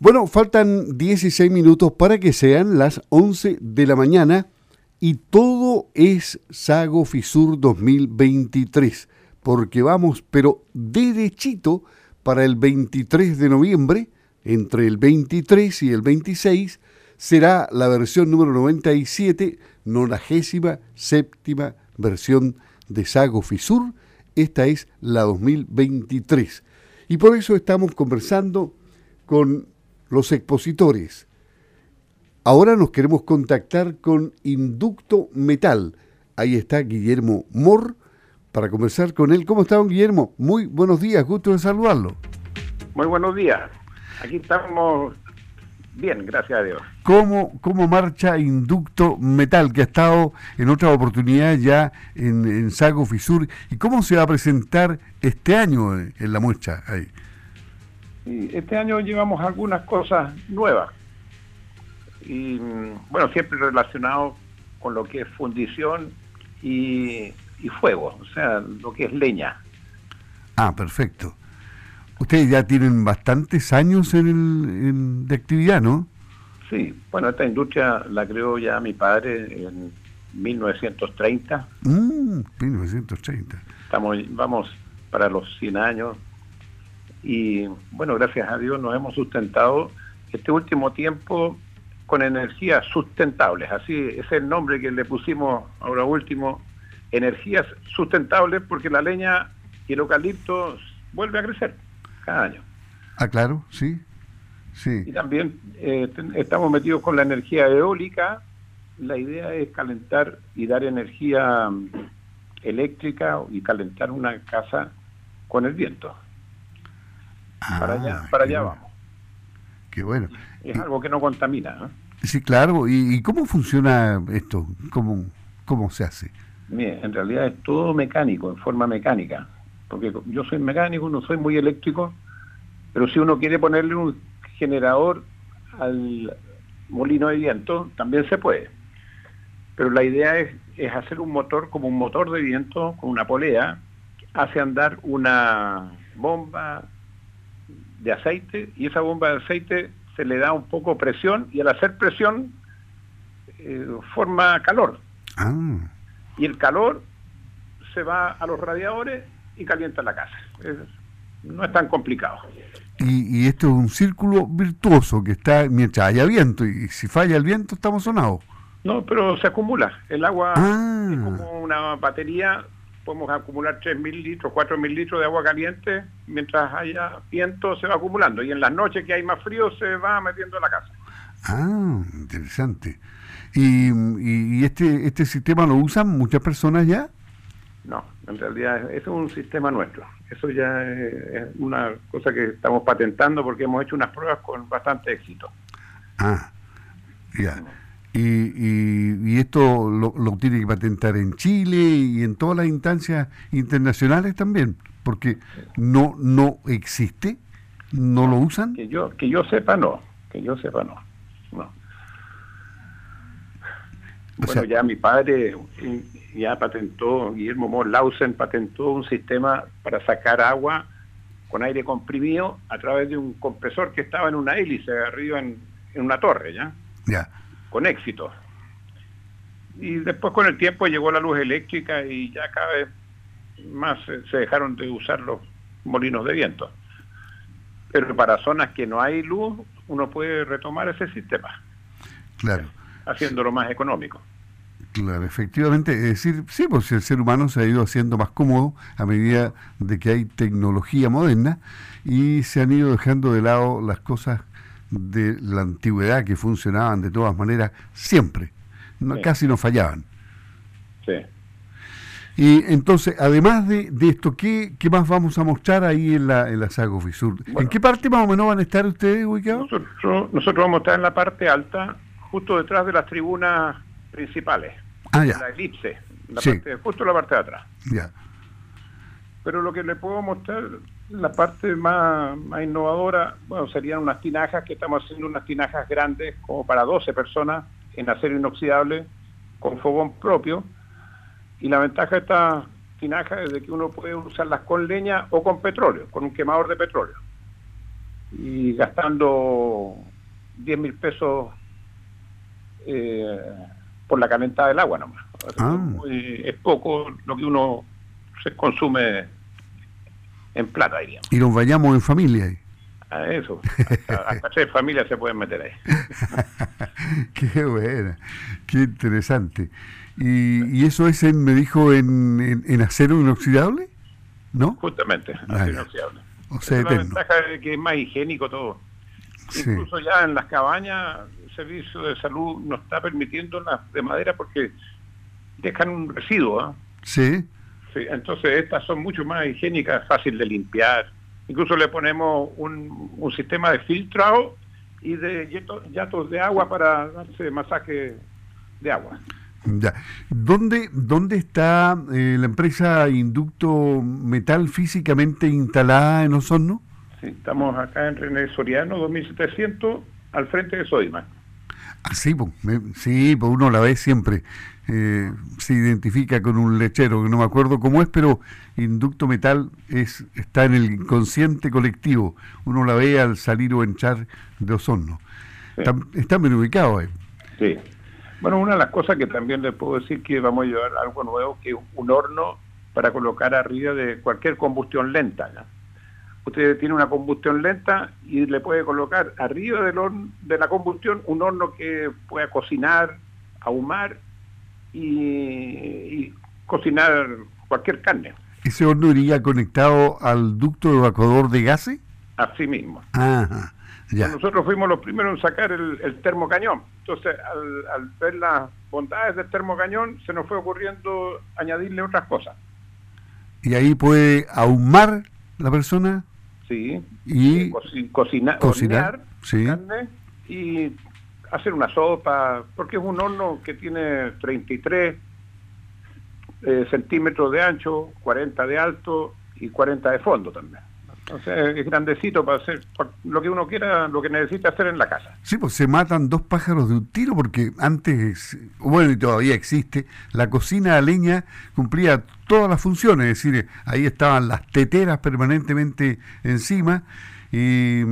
Bueno, faltan 16 minutos para que sean las 11 de la mañana y todo es Sago Fisur 2023, porque vamos, pero derechito para el 23 de noviembre, entre el 23 y el 26, será la versión número 97, nonagésima séptima versión de Sago Fisur. Esta es la 2023. Y por eso estamos conversando con los expositores. Ahora nos queremos contactar con Inducto Metal. Ahí está Guillermo Mor para conversar con él. ¿Cómo está, don Guillermo? Muy buenos días, gusto de saludarlo. Muy buenos días. Aquí estamos bien, gracias a Dios. ¿Cómo, cómo marcha Inducto Metal, que ha estado en otra oportunidad ya en, en Sago Fisur? ¿Y cómo se va a presentar este año en la muestra ahí? Este año llevamos algunas cosas nuevas. Y mm, bueno, siempre relacionado con lo que es fundición y, fuego, o sea, lo que es leña. Ah, perfecto. Ustedes ya tienen bastantes años en el, de actividad, ¿no? Sí, bueno, esta industria la creó ya mi padre en 1930. Mm, 1930. Estamos, vamos para los 100 años y bueno, gracias a Dios nos hemos sustentado este último tiempo con energías sustentables, así es el nombre que le pusimos ahora último, energías sustentables porque la leña y el eucalipto vuelve a crecer cada año. Ah, claro, sí. Sí. Y también eh, estamos metidos con la energía eólica. La idea es calentar y dar energía mm, eléctrica y calentar una casa con el viento para allá, ah, para allá vamos. Qué bueno. Es algo que no contamina. Sí, claro. ¿Y, cómo funciona esto? ¿Cómo, ¿Cómo se hace? Mire, en realidad es todo mecánico, en forma mecánica. Porque yo soy mecánico, no soy muy eléctrico, pero si uno quiere ponerle un generador al molino de viento, también se puede. Pero la idea es, es hacer un motor como un motor de viento con una polea, hace andar una bomba de aceite y esa bomba de aceite se le da un poco presión y al hacer presión eh, forma calor. Ah. Y el calor se va a los radiadores y calienta la casa. no es tan complicado. Y, esto es un círculo virtuoso que está mientras haya viento y si falla el viento estamos sonados. No, pero se acumula. El agua ah. es como una batería podemos acumular 3.000 litros, 4.000 litros de agua caliente, mientras haya viento se va acumulando y en las noches que hay más frío se va metiendo en la casa. Ah, interesante. ¿Y, este, este sistema lo usan muchas personas ya? No, en realidad es un sistema nuestro. Eso ya es una cosa que estamos patentando porque hemos hecho unas pruebas con bastante éxito. Ah, ya. Y, esto lo, tiene que patentar en Chile y en todas las instancias internacionales también, porque no no existe, no lo usan. Que yo que yo sepa no, que yo sepa no, no. Bueno, ya mi padre ya patentó, Guillermo Morlausen patentó un sistema para sacar agua con aire comprimido a través de un compresor que estaba en una hélice arriba en, en una torre, ¿ya? Ya con éxito. Y después con el tiempo llegó la luz eléctrica y ya cada vez más se dejaron de usar los molinos de viento. Pero para zonas que no hay luz, uno puede retomar ese sistema. Claro. Haciéndolo más económico. Claro, efectivamente, es decir, sí, pues el ser humano se ha ido haciendo más cómodo a medida de que hay tecnología moderna y se han ido dejando de lado las cosas de la antigüedad que funcionaban de todas maneras siempre, casi no fallaban. Sí. Y entonces, además de, esto, ¿qué, ¿qué, más vamos a mostrar ahí en la, en la Sago Fisur? ¿En qué parte más o menos van a estar ustedes ubicados? Nosotros, nosotros vamos a estar en la parte alta, justo detrás de las tribunas principales. Ah, ya. La elipse, la parte, justo la parte de atrás. Ya. Pero lo que le puedo mostrar la parte más, innovadora, bueno, serían unas tinajas, que estamos haciendo unas tinajas grandes, como para 12 personas, en acero inoxidable, con fogón propio. Y la ventaja de estas tinajas es de que uno puede usarlas con leña o con petróleo, con un quemador de petróleo. y gastando 10 mil pesos eh, por la calentada del agua nomás. Ah. Es, poco lo que uno se consume en plata, diríamos. Y nos bañamos en familia. Ahí. A eso, hasta, tres familias se pueden meter ahí. qué buena, qué interesante. ¿Y, eso es, en, me dijo, en, en, acero inoxidable? ¿No? Justamente, acero ah, inoxidable. O sea, la ventaja de que es más higiénico todo. Incluso ya en las cabañas, el servicio de salud no está permitiendo las de madera porque dejan un residuo. ¿ah? Sí. Sí. Entonces estas son mucho más higiénicas, fácil de limpiar. Incluso le ponemos un, un sistema de filtrado y de yatos de agua para darse masaje de agua. Ya. ¿Dónde, dónde está eh, la empresa Inducto Metal físicamente instalada en Osorno? Sí, estamos acá en René Soriano, 2700, al frente de Sodimac. Ah, sí, pues, sí, pues uno la ve siempre. Eh, se identifica con un lechero, que no me acuerdo cómo es, pero Inducto Metal es, está en el inconsciente colectivo. Uno la ve al salir o entrar de Osorno. Está, bien ubicado ahí. Sí. Bueno, una de las cosas que también les puedo decir que vamos a llevar algo nuevo, que es un horno para colocar arriba de cualquier combustión lenta. Usted tiene una combustión lenta y le puede colocar arriba del horno, de la combustión un horno que pueda cocinar, ahumar y, cocinar cualquier carne. ¿Ese horno iría conectado al ducto evacuador de gases? Así mismo. Ajá. Nosotros fuimos los primeros en sacar el, termocañón. Entonces, al, ver las bondades del termocañón, se nos fue ocurriendo añadirle otras cosas. ¿Y ahí puede ahumar la persona? Sí. Y eh, cocinar, carne y hacer una sopa, porque es un horno que tiene 33 eh, centímetros de ancho, 40 de alto y 40 de fondo también. O sea, es grandecito para hacer lo que uno quiera, lo que necesita hacer en la casa. Sí, pues se matan dos pájaros de un tiro porque antes, bueno, y todavía existe, la cocina a leña cumplía todas las funciones, es decir, ahí estaban las teteras permanentemente encima. Y,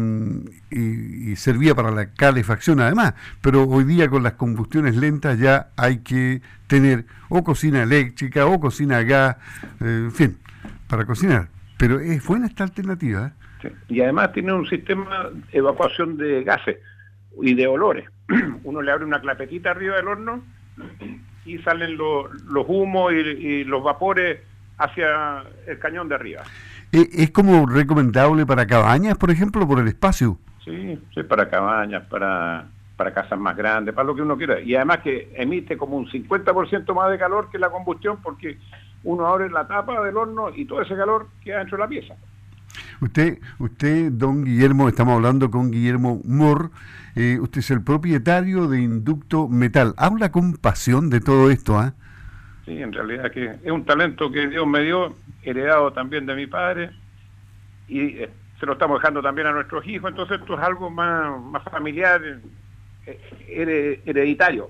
y, servía para la calefacción además, pero hoy día con las combustiones lentas ya hay que tener o cocina eléctrica o cocina a gas, eh, en fin, para cocinar. Pero es buena esta alternativa. ¿eh? Y además tiene un sistema de evacuación de gases y de olores. Uno le abre una clapetita arriba del horno y salen los humos y, los vapores hacia el cañón de arriba. ¿E, ¿Es como recomendable para cabañas, por ejemplo, por el espacio? Sí, sí, para cabañas, para, para casas más grandes, para lo que uno quiera. Y además que emite como un 50% más de calor que la combustión porque uno abre la tapa del horno y todo ese calor queda dentro de la pieza. Usted, usted, don Guillermo, estamos hablando con Guillermo Moore, eh, usted es el propietario de Inducto Metal. Habla con pasión de todo esto, ¿ah? Sí, en realidad que es un talento que Dios me dio, heredado también de mi padre, y eh, se lo estamos dejando también a nuestros hijos, entonces esto es algo más, más familiar, eh, hereditario.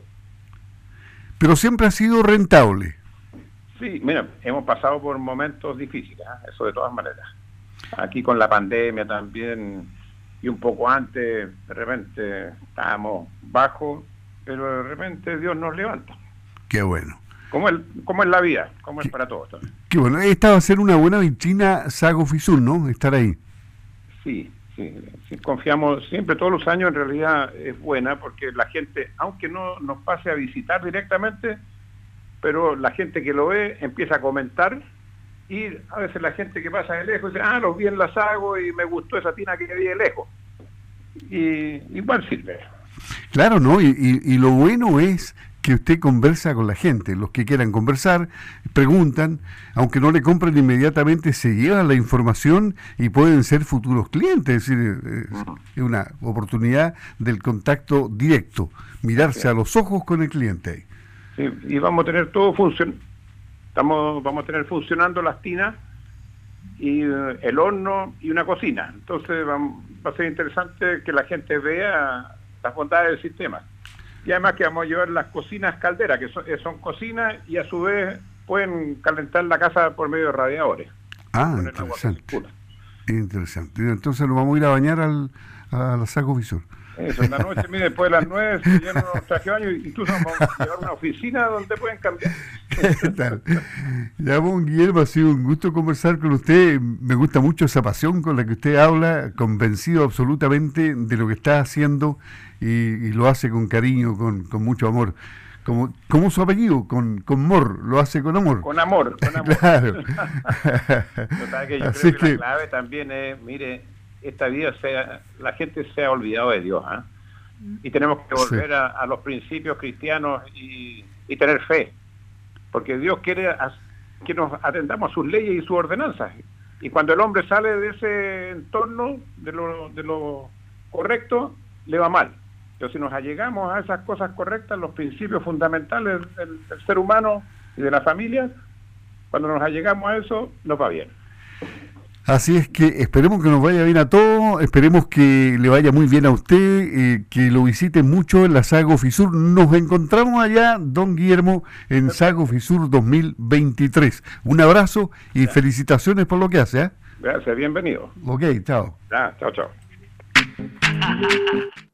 Pero siempre ha sido rentable. Sí, mira, hemos pasado por momentos difíciles, ¿eh? eso de todas maneras. Aquí con la pandemia también, y un poco antes, de repente estábamos bajos, pero de repente Dios nos levanta. Qué bueno. Como, el, como es la vida, como es para todos también. Qué bueno. Esta va a ser una buena vitrina Sago Fisul, ¿no? Estar ahí. Sí, sí, sí, confiamos siempre, todos los años en realidad es buena porque la gente, aunque no nos pase a visitar directamente, pero la gente que lo ve empieza a comentar y a veces la gente que pasa de lejos dice, ah, los vi en la Sago y me gustó esa tina que vi de lejos. Y igual sirve. Claro, ¿no? Y, y, lo bueno es que usted conversa con la gente. Los que quieran conversar, preguntan, aunque no le compren inmediatamente, se llevan la información y pueden ser futuros clientes. Es decir, es una oportunidad del contacto directo, mirarse a los ojos con el cliente y vamos a tener todo funcionando. Estamos, vamos a tener funcionando las tinas y eh, el horno y una cocina. Entonces va, a ser interesante que la gente vea las bondades del sistema. Y además que vamos a llevar las cocinas calderas, que son, eh, son cocinas y a su vez pueden calentar la casa por medio de radiadores. Ah, interesante. Interesante. Entonces nos vamos a ir a bañar al, a la Saco Visor. Eso, en la noche, mire, después de las nueve se llenan los trajes de baño y incluso vamos a llevar una oficina donde pueden cambiar. ¿Qué tal? Ya, bon, Guillermo, ha sido un gusto conversar con usted. Me gusta mucho esa pasión con la que usted habla, convencido absolutamente de lo que está haciendo y, lo hace con cariño, con, con mucho amor. Como, como su apellido, con, con amor, lo hace con amor. Con amor, con amor. claro. que yo creo que, la clave también es, mire, esta vida sea, la gente se ha olvidado de Dios, ¿ah? y tenemos que volver a, los principios cristianos y, tener fe, porque Dios quiere que nos atendamos a sus leyes y sus ordenanzas, y cuando el hombre sale de ese entorno, de lo, de lo correcto, le va mal. Pero si nos allegamos a esas cosas correctas, los principios fundamentales del ser humano y de la familia, cuando nos allegamos a eso, nos va bien. Así es que esperemos que nos vaya bien a todos, esperemos que le vaya muy bien a usted, eh, que lo visite mucho en la Sago Fisur. Nos encontramos allá, don Guillermo, en Sago Fisur 2023. Un abrazo y felicitaciones por lo que hace. ¿eh? Gracias, bienvenido. Ok, chao. chao, chao.